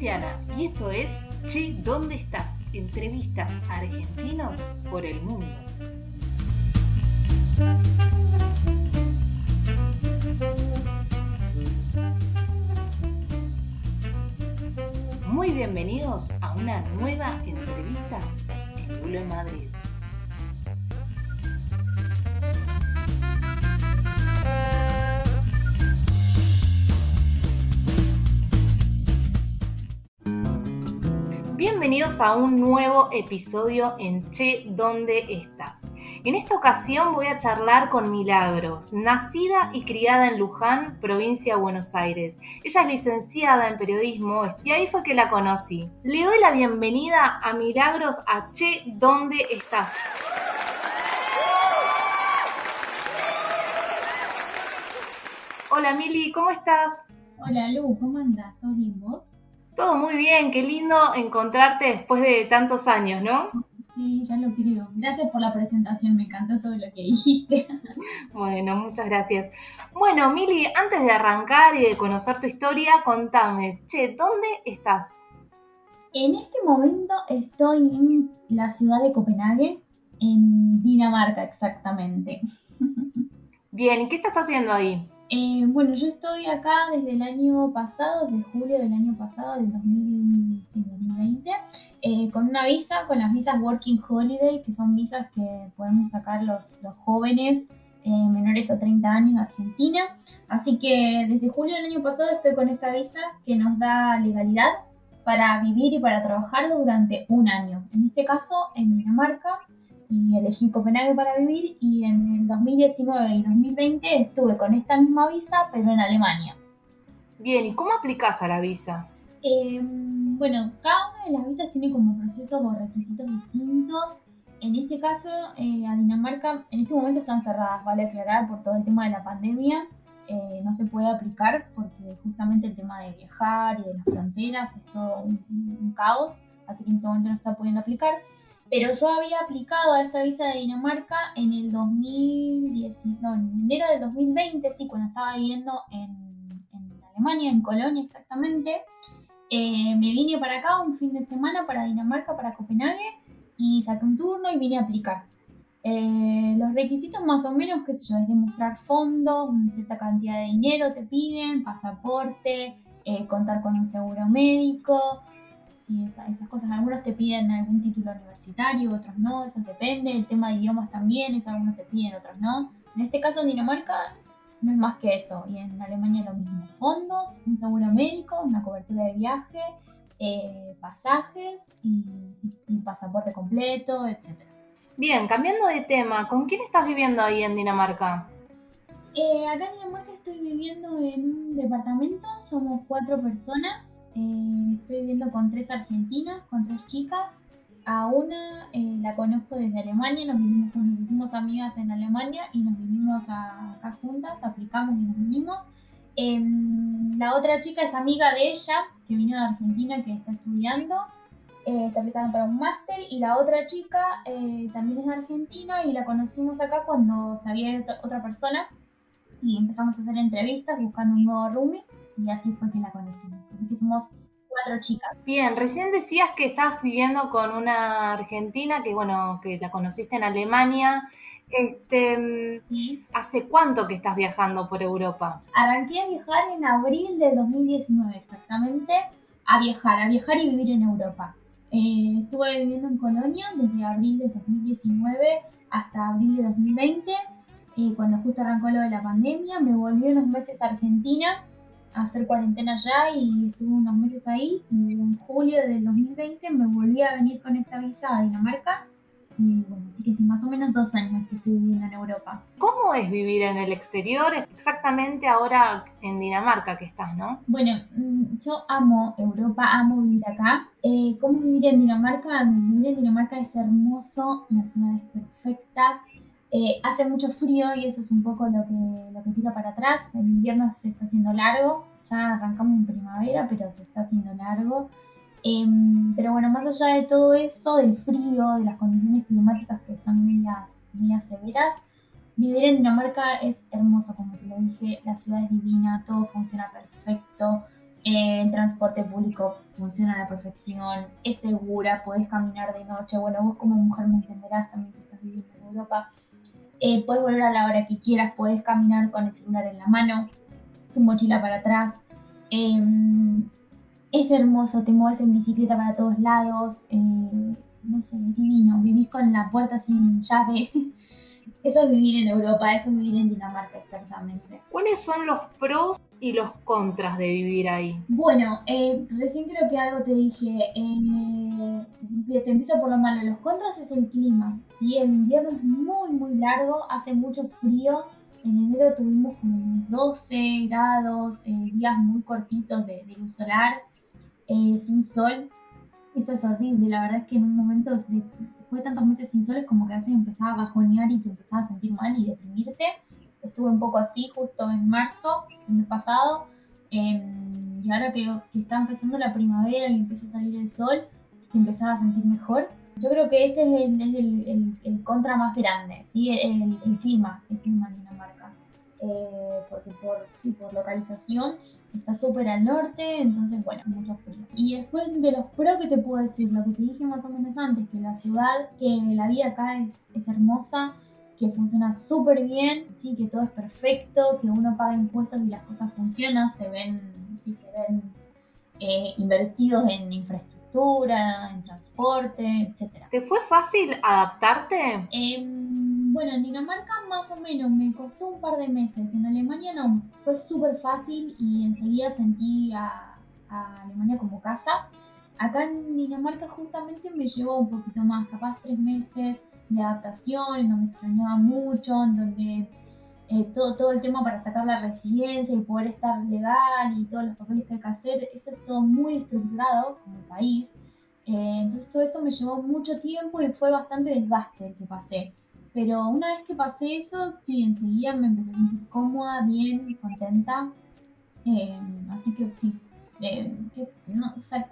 y esto es Che, ¿dónde estás? Entrevistas argentinos por el mundo. Muy bienvenidos a una nueva entrevista en Bulo en Madrid. A un nuevo episodio en Che, ¿dónde estás? En esta ocasión voy a charlar con Milagros, nacida y criada en Luján, provincia de Buenos Aires. Ella es licenciada en periodismo y ahí fue que la conocí. Le doy la bienvenida a Milagros a Che, ¿dónde estás? Hola Mili, ¿cómo estás? Hola Lu, ¿cómo andas? ¿Todo bien vos? Todo muy bien, qué lindo encontrarte después de tantos años, ¿no? Sí, ya lo creo. Gracias por la presentación, me encantó todo lo que dijiste. Bueno, muchas gracias. Bueno, Mili, antes de arrancar y de conocer tu historia, contame, che, ¿dónde estás? En este momento estoy en la ciudad de Copenhague, en Dinamarca exactamente. Bien, ¿y qué estás haciendo ahí? Eh, bueno, yo estoy acá desde el año pasado, desde julio del año pasado, del 2020, eh, con una visa, con las visas Working Holiday, que son visas que podemos sacar los, los jóvenes eh, menores a 30 años de Argentina. Así que desde julio del año pasado estoy con esta visa que nos da legalidad para vivir y para trabajar durante un año. En este caso, en Dinamarca y elegí Copenhague para vivir y en el 2019 y 2020 estuve con esta misma visa pero en Alemania. Bien, ¿y cómo aplicas a la visa? Eh, bueno, cada una de las visas tiene como procesos o requisitos distintos. En este caso, eh, a Dinamarca en este momento están cerradas, vale aclarar, por todo el tema de la pandemia. Eh, no se puede aplicar porque justamente el tema de viajar y de las fronteras es todo un, un caos, así que en este momento no se está pudiendo aplicar. Pero yo había aplicado a esta visa de Dinamarca en el 2010, no, en enero del 2020, sí, cuando estaba viviendo en, en Alemania, en Colonia exactamente. Eh, me vine para acá un fin de semana para Dinamarca, para Copenhague, y saqué un turno y vine a aplicar. Eh, los requisitos más o menos, qué sé yo, es demostrar fondos, cierta cantidad de dinero te piden, pasaporte, eh, contar con un seguro médico, sí, esa- esas cosas. Algunos te piden algún título universitario, otros no, eso depende. El tema de idiomas también, eso algunos te piden, otros no. En este caso en Dinamarca no es más que eso, y en Alemania lo mismo. Fondos, un seguro médico, una cobertura de viaje, eh, pasajes y, y pasaporte completo, etc. Bien, cambiando de tema, ¿con quién estás viviendo ahí en Dinamarca? Eh, acá en Dinamarca estoy viviendo en un departamento, somos cuatro personas. Eh, estoy viviendo con tres argentinas, con tres chicas. A una eh, la conozco desde Alemania, nos, vinimos, nos hicimos amigas en Alemania y nos vinimos acá juntas, aplicamos y nos vinimos. Em, la otra chica es amiga de ella, que vino de Argentina, que está estudiando, eh, está aplicando para un máster. Y la otra chica también es de Argentina y la conocimos acá cuando se había otra persona y empezamos a hacer entrevistas buscando un nuevo roomie y así fue que la conocimos. Así que somos cuatro chicas. Bien, recién decías que estabas viviendo con una argentina que, bueno, que la conociste en Alemania. Este, Y ¿hace cuánto que estás viajando por Europa? arranqué a viajar en abril de 2019 exactamente, a viajar, a viajar y vivir en Europa. Eh, estuve viviendo en Colonia desde abril de 2019 hasta abril de 2020, eh, cuando justo arrancó lo de la pandemia. Me volví unos meses a Argentina hacer cuarentena allá y estuve unos meses ahí. Y en julio del 2020 me volví a venir con esta visa a Dinamarca. Y bueno, así que sí, más o menos dos años que estuve viviendo en Europa. ¿Cómo es vivir en el exterior? Exactamente ahora en Dinamarca que estás, ¿no? Bueno, mm, yo amo Europa, amo vivir acá. Eh, ¿Cómo vivir en Dinamarca? Vivir en Dinamarca es hermoso, la ciudad es perfecta. Eh, hace mucho frío y eso es un poco lo que, lo que tira para atrás. El invierno se está haciendo largo, ya arrancamos en primavera, pero se está haciendo largo. Em, pero bueno, más allá de todo eso, del frío, de las condiciones climáticas que son medias, medias severas, vivir en Dinamarca es hermoso, como te lo dije, la ciudad es divina, todo funciona perfecto. Eh, el transporte público funciona a la perfección, es segura, puedes caminar de noche. Bueno, vos como mujer me entenderás también que estás viviendo en Europa. Eh, puedes volver a la hora que quieras, puedes caminar con el celular en la mano, tu mochila para atrás. Em, es hermoso, te mueves en bicicleta para todos lados. Eh, no sé, es divino. Vivís con la puerta sin llave. Eso es vivir en Europa, eso es vivir en Dinamarca exactamente. ¿Cuáles son los pros y los contras de vivir ahí? Bueno, eh, recién creo que algo te dije. Eh, te empiezo por lo malo. Los contras es el clima. ¿sí? El invierno es muy, muy largo, hace mucho frío. En enero tuvimos como 12 grados, eh, días muy cortitos de, de luz solar, eh, sin sol. Eso es horrible. La verdad es que en un momento de, después de tantos meses sin sol es como que a veces empezaba a bajonear y te empezaba a sentir mal y deprimirte. Estuve un poco así justo en marzo, el mes pasado. Em, y ahora que, que, está empezando la primavera y empieza a salir el sol, te empezaba a sentir mejor. Yo creo que ese es el, es el, el, el contra más grande, ¿sí? el, clima, el clima en Dinamarca. Eh, porque por, sí, por localización está súper al norte, entonces bueno, mucho frío. Y después de los pros que te puedo decir, lo que te dije más o menos antes, que la ciudad, que la vida acá es, es hermosa, que funciona súper bien, sí, que todo es perfecto, que uno paga impuestos y las cosas funcionan, se ven, sí, se ven eh, invertidos en infraestructura, en transporte, etc. ¿Te fue fácil adaptarte? Eh, bueno, en Dinamarca más o menos me costó un par de meses. En Alemania no, fue súper fácil y enseguida sentí a, a, Alemania como casa. Acá en Dinamarca justamente me llevó un poquito más, capaz tres meses de adaptación, no me extrañaba mucho, en donde eh, todo, todo el tema para sacar la residencia y poder estar legal y todos los papeles que hay que hacer, eso es todo muy estructurado como país. Eh, entonces todo eso me llevó mucho tiempo y fue bastante desgaste el que pasé. Pero una vez que pasé eso, sí, enseguida me empecé a sentir cómoda, bien, contenta. Eh, así que sí,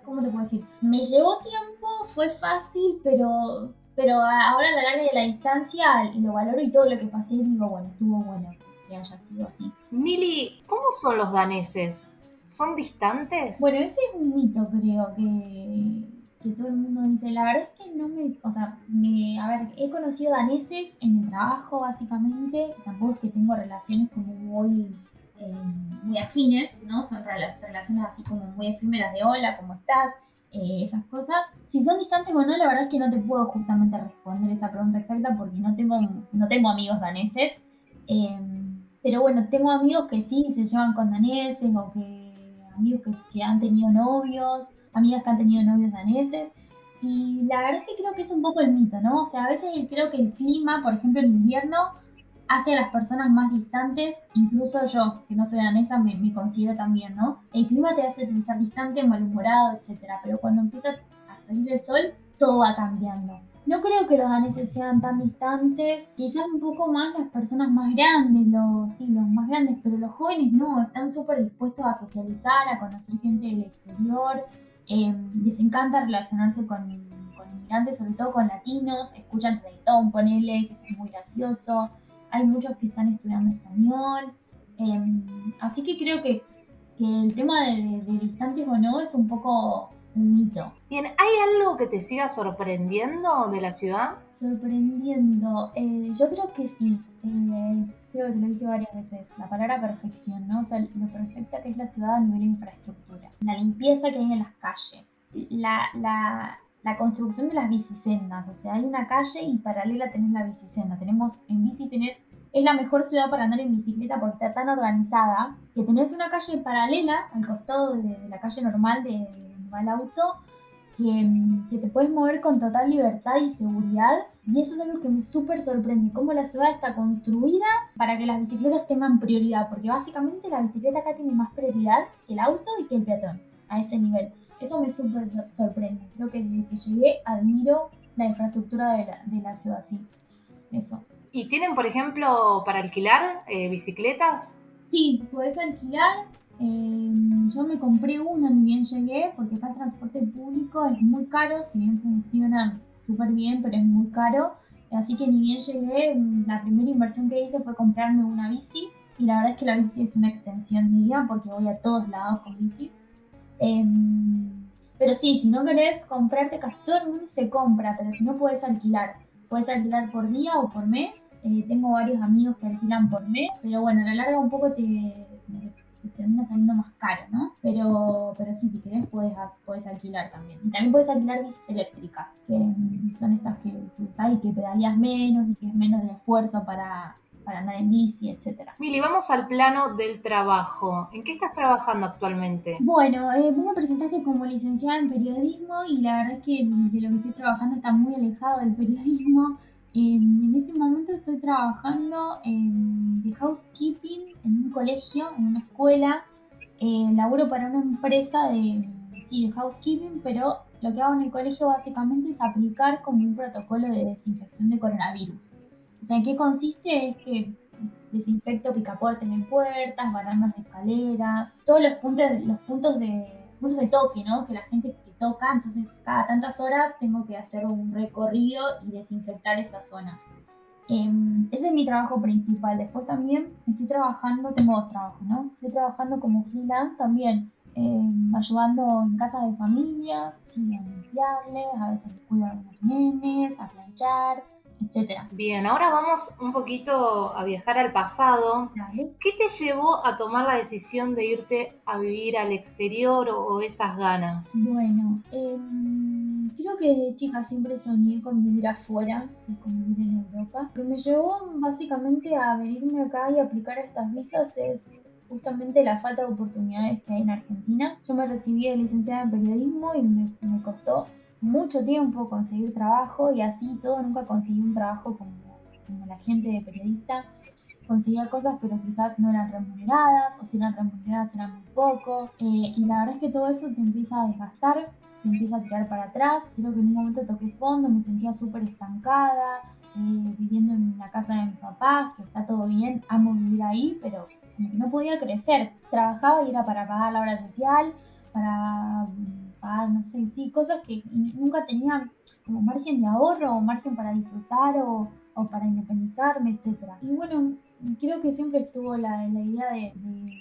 ¿cómo te puedo decir? Me llevó tiempo, fue fácil, pero, pero ahora a la larga de la distancia lo valoro y todo lo que pasé digo, bueno, estuvo bueno que haya sido así. Mili, ¿cómo son los daneses? ¿Son distantes? Bueno, ese es un mito, creo, que que todo el mundo dice, la verdad es que no me, o sea, me, a ver, he conocido daneses en el trabajo básicamente, tampoco es que tengo relaciones como muy, eh, muy afines, ¿no? Son relaciones así como muy efímeras de hola, ¿cómo estás? Eh, esas cosas. Si son distantes o no, la verdad es que no te puedo justamente responder esa pregunta exacta porque no tengo, no tengo amigos daneses. Eh, pero bueno, tengo amigos que sí se llevan con daneses o que amigos que, que han tenido novios amigas que han tenido novios daneses. Y la verdad es que creo que es un poco el mito, ¿no? O sea, a veces creo que el clima, por ejemplo, el invierno, hace a las personas más distantes, incluso yo, que no soy danesa, me, me considero también, ¿no? El clima te hace estar distante, malhumorado, etc. Pero cuando empieza a salir el sol, todo va cambiando. No creo que los daneses sean tan distantes, quizás un poco más las personas más grandes, los, sí, los más grandes, pero los jóvenes no, están súper dispuestos a socializar, a conocer gente del exterior, eh, les encanta relacionarse con, con, inmigrantes, sobre todo con latinos, escuchan reggaetón, ponele, que es muy gracioso. Hay muchos que están estudiando español. Eh, así que creo que, que el tema de, de, distantes o no es un poco un mito. Bien, ¿hay algo que te siga sorprendiendo de la ciudad? Sorprendiendo, eh, yo creo que sí. Eh, creo que te lo dije varias veces, la palabra perfección, ¿no? O sea, lo perfecta que es la ciudad a nivel de infraestructura, la limpieza que hay en las calles, la, la, la construcción de las bicisendas, o sea, hay una calle y paralela tenés la bicisenda, tenemos, en bici tenés, es la mejor ciudad para andar en bicicleta porque está tan organizada que tenés una calle paralela al costado de, la calle normal de, de va el auto que, que, te puedes mover con total libertad y seguridad. Y eso es algo que me súper sorprende, cómo la ciudad está construida para que las bicicletas tengan prioridad, porque básicamente la bicicleta acá tiene más prioridad que el auto y que el peatón, a ese nivel. Eso me súper sorprende. Creo que desde que llegué admiro la infraestructura de la, de la ciudad, sí. Eso. ¿Y tienen, por ejemplo, para alquilar eh, bicicletas? Sí, puedes alquilar eh, yo me compré uno ni bien llegué, porque acá el transporte público es muy caro, si bien funciona súper bien, pero es muy caro. Así que ni bien llegué, la primera inversión que hice fue comprarme una bici. Y la verdad es que la bici es una extensión mía, porque voy a todos lados con bici. Em, pero sí, si no querés comprarte, casi todo el mundo se compra, pero si no puedes alquilar. Puedes alquilar por día o por mes. Eh, tengo varios amigos que alquilan por mes, pero bueno, a la larga un poco te, termina saliendo más caro, ¿no? Pero, pero sí, si querés puedes, alquilar también. Y también puedes alquilar bicis eléctricas, que son estas que, que que pedaleas menos y que es menos de esfuerzo para, para andar en bici, etcétera. Mili, vamos al plano del trabajo. ¿En qué estás trabajando actualmente? Bueno, eh, vos me presentaste como licenciada en periodismo y la verdad es que de lo que estoy trabajando está muy alejado del periodismo. en este momento estoy trabajando en de housekeeping en un colegio, en una escuela. Eh, laburo para una empresa de, sí, de housekeeping, pero lo que hago en el colegio básicamente es aplicar como un protocolo de desinfección de coronavirus. O sea, ¿en qué consiste? Es que desinfecto picaportes en puertas, barandas de escaleras, todos los puntos, los puntos de puntos de toque, ¿no? Que la gente que toca, entonces cada tantas horas tengo que hacer un recorrido y desinfectar esas zonas. Em, ese es mi trabajo principal. Después también estoy trabajando, tengo dos trabajos, ¿no? Estoy trabajando como freelance también, em, ayudando en casas de familias, sí, a limpiarles, a veces cuido a los nenes, a planchar, etcétera. Bien, ahora vamos un poquito a viajar al pasado. ¿Qué te llevó a tomar la decisión de irte a vivir al exterior o, esas ganas? Bueno, em, creo que de chica siempre soñé con vivir afuera y con vivir en Europa. Lo que me llevó básicamente a venirme acá y aplicar estas visas es justamente la falta de oportunidades que hay en Argentina. Yo me recibí de licenciada en periodismo y me, me costó mucho tiempo conseguir trabajo y así todo nunca conseguí un trabajo como, la gente de periodista. Conseguía cosas pero quizás no eran remuneradas o si eran remuneradas eran muy poco eh, y la verdad es que todo eso te empieza a desgastar, te empieza a tirar para atrás. Creo que en un momento toqué fondo, me sentía súper estancada, eh, viviendo en la casa de mis papás, que está todo bien, amo vivir ahí, pero no podía crecer. Trabajaba y era para pagar la obra social, para no sé, sí, cosas que nunca tenía como margen de ahorro o margen para disfrutar o, para independizarme, etc. Y bueno, creo que siempre estuvo la, la idea de,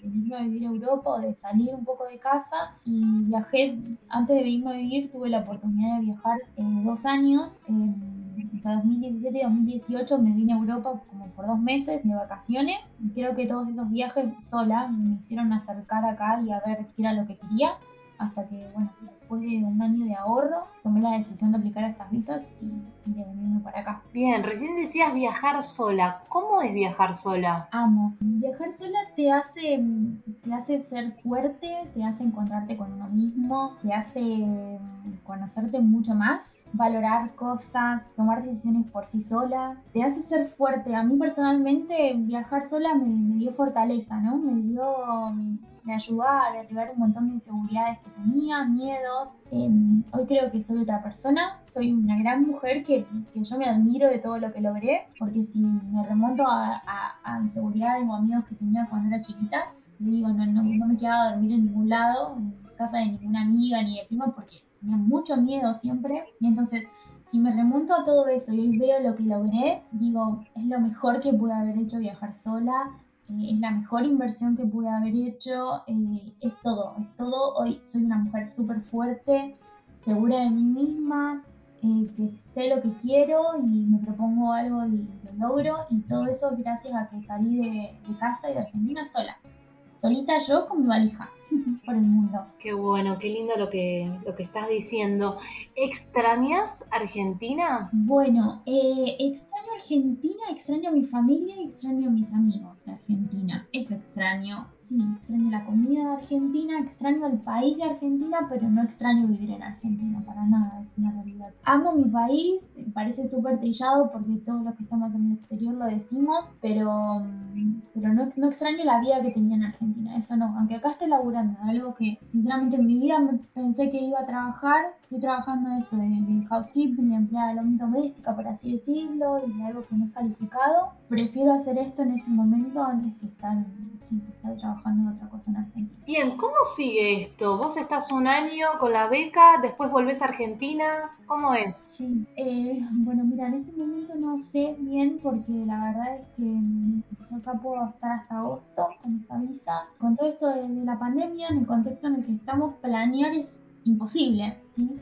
irme a vivir a Europa o de salir un poco de casa y viajé, antes de irme a vivir tuve la oportunidad de viajar eh, dos años. o sea, 2017 y 2018 me vine a Europa como por dos meses de vacaciones. Y creo que todos esos viajes sola me hicieron acercar acá y a ver qué era lo que quería hasta que, bueno, de un año de ahorro, tomé la decisión de aplicar estas visas y, venirme para acá. Bien, recién decías viajar sola. ¿Cómo es viajar sola? Amo. Viajar sola te hace, te hace ser fuerte, te hace encontrarte con uno mismo, te hace conocerte mucho más, valorar cosas, tomar decisiones por sí sola, te hace ser fuerte. A mí personalmente viajar sola me, me dio fortaleza, ¿no? Me dio me ayudó a derribar un montón de inseguridades que tenía, miedos. Em, hoy creo que soy otra persona, soy una gran mujer que, que, yo me admiro de todo lo que logré, porque si me remonto a, a, inseguridades o miedos que tenía cuando era chiquita, digo, no, no, no me quedaba a dormir en ningún lado, en casa de ninguna amiga ni de prima, porque tenía mucho miedo siempre. Y entonces si me remonto a todo eso y hoy veo lo que logré, digo, es lo mejor que pude haber hecho viajar sola, eh, es la mejor inversión que pude haber hecho, eh, es todo, es todo. Hoy soy una mujer súper fuerte, segura de mí misma, eh, que sé lo que quiero y me propongo algo y lo logro y todo eso gracias a que salí de, de casa y de Argentina sola, solita yo con mi valija. por el mundo. Qué bueno, qué lindo lo que, lo que estás diciendo. ¿Extrañas Argentina? Bueno, eh, extraño Argentina, extraño a mi familia y extraño a mis amigos de Argentina. Eso extraño. Sí, extraño la comida de Argentina, extraño el país de Argentina, pero no extraño vivir en Argentina para nada, es una realidad. Amo mi país, parece súper trillado porque todos los que estamos en el exterior lo decimos, pero, pero no, no extraño la vida que tenía en Argentina, eso no, aunque acá esté laburando, algo que sinceramente en mi vida pensé que iba a trabajar, estoy trabajando esto de, de housekeeping, empleada de la doméstica, por así decirlo, y algo que no es calificado, prefiero hacer esto en este momento antes que estar, que estar trabajando trabajando en otra cosa en Argentina. Bien, ¿cómo sigue esto? Vos estás un año con la beca, después volvés a Argentina, ¿cómo es? Sí, eh, bueno, mira, en este momento no sé bien porque la verdad es que yo acá puedo estar hasta agosto con esta visa. Con todo esto de la pandemia, en el contexto en el que estamos, planear es imposible, ¿sí?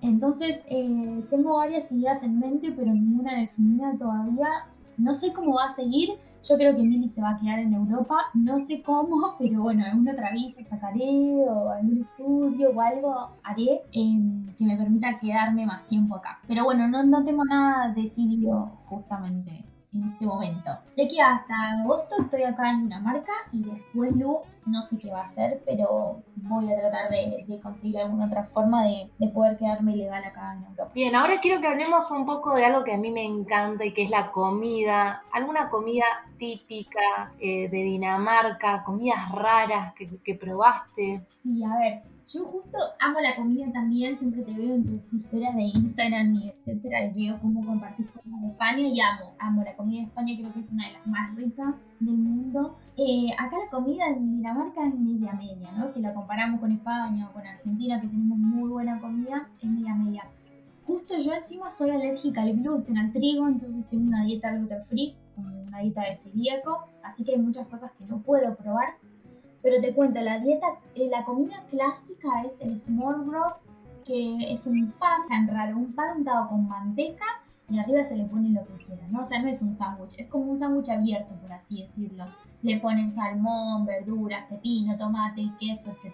Entonces, eh, tengo varias ideas en mente, pero ninguna definida todavía. No sé cómo va a seguir. Yo creo que Mili se va a quedar en Europa. No sé cómo, pero bueno, alguna otra visa sacaré o algún estudio o algo haré em, que me permita quedarme más tiempo acá. Pero bueno, no, no tengo nada decidido justamente en este momento. Sé que hasta agosto estoy acá en Dinamarca y después luego no sé qué va a hacer, pero voy a tratar de, conseguir alguna otra forma de, poder quedarme legal acá en Europa. Bien, ahora quiero que hablemos un poco de algo que a mí me encanta y que es la comida. ¿Alguna comida típica eh, de Dinamarca? ¿Comidas raras que, que probaste? Sí, a ver, yo justo amo la comida también, siempre te veo en tus historias de Instagram y etcétera, y veo cómo compartís cosas de España y amo, amo la comida de España, creo que es una de las más ricas del mundo. Eh, acá la comida en Dinamarca es media media, ¿no? Si la comparamos con España o con Argentina, que tenemos muy buena comida, es media media. Justo yo encima soy alérgica al gluten, al trigo, entonces tengo una dieta gluten free, una dieta de celíaco, así que hay muchas cosas que no puedo probar pero te cuento, la dieta, eh, la comida clásica es el smorgasbord, que es un pan tan raro, un pan untado con manteca y arriba se le pone lo que quiera, ¿no? O sea, no es un sándwich, es como un sándwich abierto, por así decirlo. Le ponen salmón, verduras, pepino, tomate, queso, etc.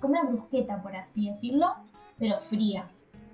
Como una brusqueta, por así decirlo, pero fría.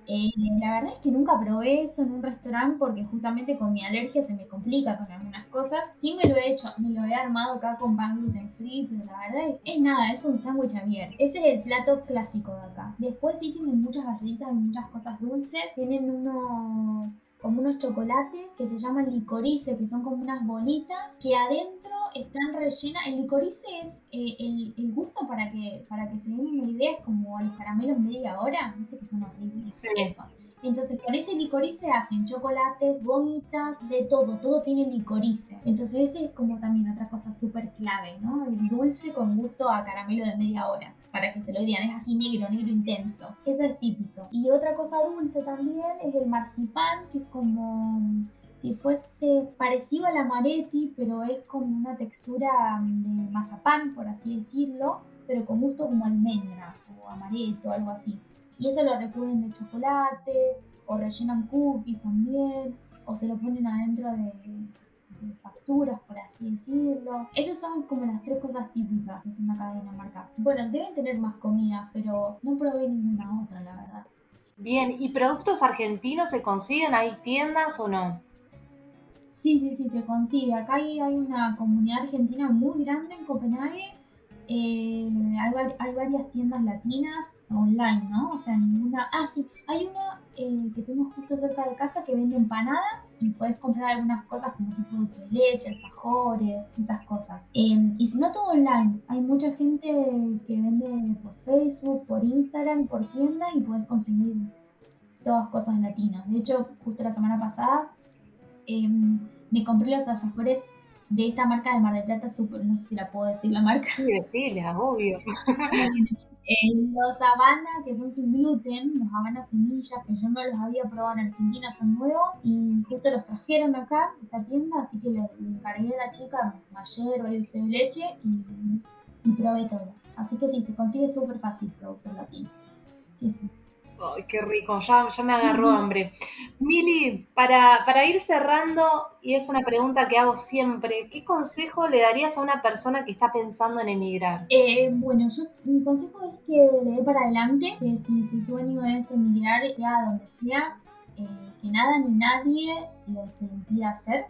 Eh, la verdad es que nunca probé eso en un restaurante porque justamente con mi alergia se me complica con algunas cosas. Sí me lo he hecho, me lo he armado acá con pan gluten free, pero la verdad es, es nada, es un sándwich abierto. Ese es el plato clásico de acá. Después sí tienen muchas galletitas y muchas cosas dulces. Tienen uno como unos chocolates que se llaman licorice, que son como unas bolitas que adentro están rellenas. El licorice es eh, el, gusto para que, para que se den una idea, es como los caramelos media hora, viste que son horribles. Eso. Entonces con ese licorice hacen chocolates, gomitas, de todo, todo tiene licorice. Entonces ese es como también otra cosa súper clave, ¿no? El dulce con gusto a caramelo de media hora para que se lo digan, es así negro, negro intenso. Eso es típico. Y otra cosa dulce también es el marcipán, que es como si fuese parecido al amaretti, pero es como una textura de mazapán, por así decirlo, pero con gusto como almendra o amaretto, algo así. Y eso lo recubren de chocolate, o rellenan cookies también, o se lo ponen adentro de, facturas, por así decirlo. Esas son como las tres cosas típicas que son acá de Dinamarca. Bueno, deben tener más comidas, pero no probé ninguna otra, la verdad. Bien, ¿y productos argentinos se consiguen? ¿Hay tiendas o no? Sí, sí, sí, se consigue. Acá hay, hay una comunidad argentina muy grande en Copenhague. Eh, hay, hay, varias tiendas latinas online, ¿no? O sea, ninguna... Ah, sí, hay una eh, que tengo justo cerca de casa que vende empanadas y puedes comprar algunas cosas como tipo dulce de leche, alfajores, esas cosas. Em, y si no, todo online. Hay mucha gente que vende por Facebook, por Instagram, por tienda y puedes conseguir todas cosas latinas. De hecho, justo la semana pasada em, me compré los alfajores de esta marca de Mar del Plata, super, no sé si la puedo decir la marca. Sí, decirla, obvio. los Habana, que son sin gluten, los Habana semillas, que yo no los había probado en Argentina, son nuevos y justo los trajeron acá, esta tienda, así que le, encargué a la chica ayer o dulce de leche y, y, probé todo. Así que sí, se consigue súper fácil producto latino. Sí, sí. Ay, qué rico, ya, ya me agarró hambre. Mili, para, para, ir cerrando, y es una pregunta que hago siempre, ¿qué consejo le darías a una persona que está pensando en emigrar? Eh, bueno, yo, mi consejo es que le dé para adelante, que si su sueño es emigrar, sea donde sea, eh, que nada ni nadie lo se impida hacer,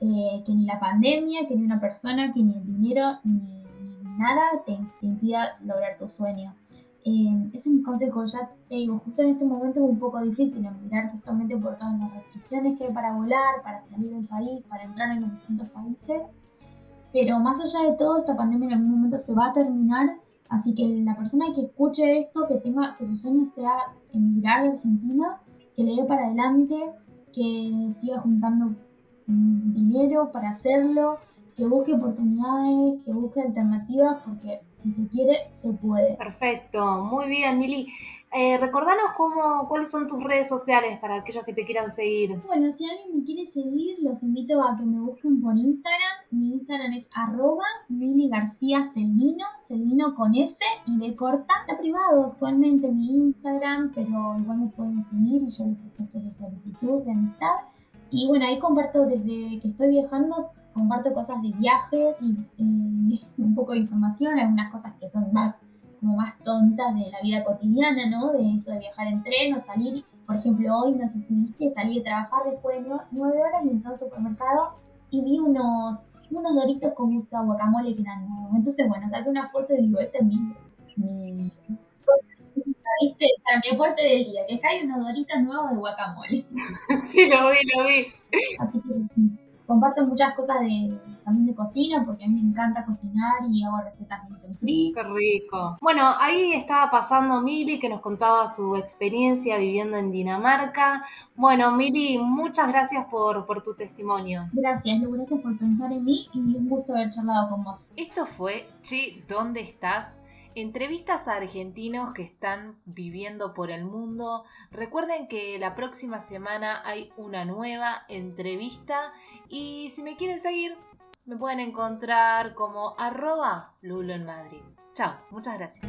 eh, que ni la pandemia, que ni una persona, que ni el dinero, ni, nada te, te impida lograr tu sueño. Eh, ese es mi consejo, ya te digo, justo en este momento es un poco difícil emigrar justamente por todas las restricciones que hay para volar, para salir del país, para entrar en los distintos países. Pero más allá de todo, esta pandemia en algún momento se va a terminar, así que la persona que escuche esto, que tenga, que su sueño sea emigrar a Argentina, que le dé para adelante, que siga juntando mm, dinero para hacerlo, que busque oportunidades, que busque alternativas, porque si se quiere, se puede. Perfecto, muy bien, Nili. Eh, recordanos cómo, cuáles son tus redes sociales para aquellos que te quieran seguir. Bueno, si alguien me quiere seguir, los invito a que me busquen por Instagram. Mi Instagram es arroba Mili García Selvino, Selvino con S y de corta. Está privado actualmente mi Instagram, pero igual me pueden seguir y yo les acepto su solicitud de amistad. Y bueno, ahí comparto desde que estoy viajando, comparto cosas de viajes y eh, un poco de información, algunas cosas que son más como más tontas de la vida cotidiana, ¿no? De esto de viajar en tren o salir. Por ejemplo, hoy, no sé si viste, salí de trabajar después de nueve horas y entré al supermercado y vi unos, unos doritos con gusto a guacamole que eran nuevos. Entonces, bueno, saqué una foto y digo, este es mi... mi ¿Viste? Para mi aporte del día, que acá hay unos doritos nuevos de guacamole. Sí, lo vi, lo vi. Así que comparto muchas cosas de, también de cocina, porque a mí me encanta cocinar y hago recetas gluten free. Qué rico. Bueno, ahí estaba pasando Mili, que nos contaba su experiencia viviendo en Dinamarca. Bueno, Mili, muchas gracias por, por tu testimonio. Gracias, Lu, gracias por pensar en mí y un gusto haber charlado con vos. Esto fue Che, ¿dónde estás? Entrevistas a argentinos que están viviendo por el mundo. Recuerden que la próxima semana hay una nueva entrevista y si me quieren seguir me pueden encontrar como arroba lulo. Chao, muchas gracias.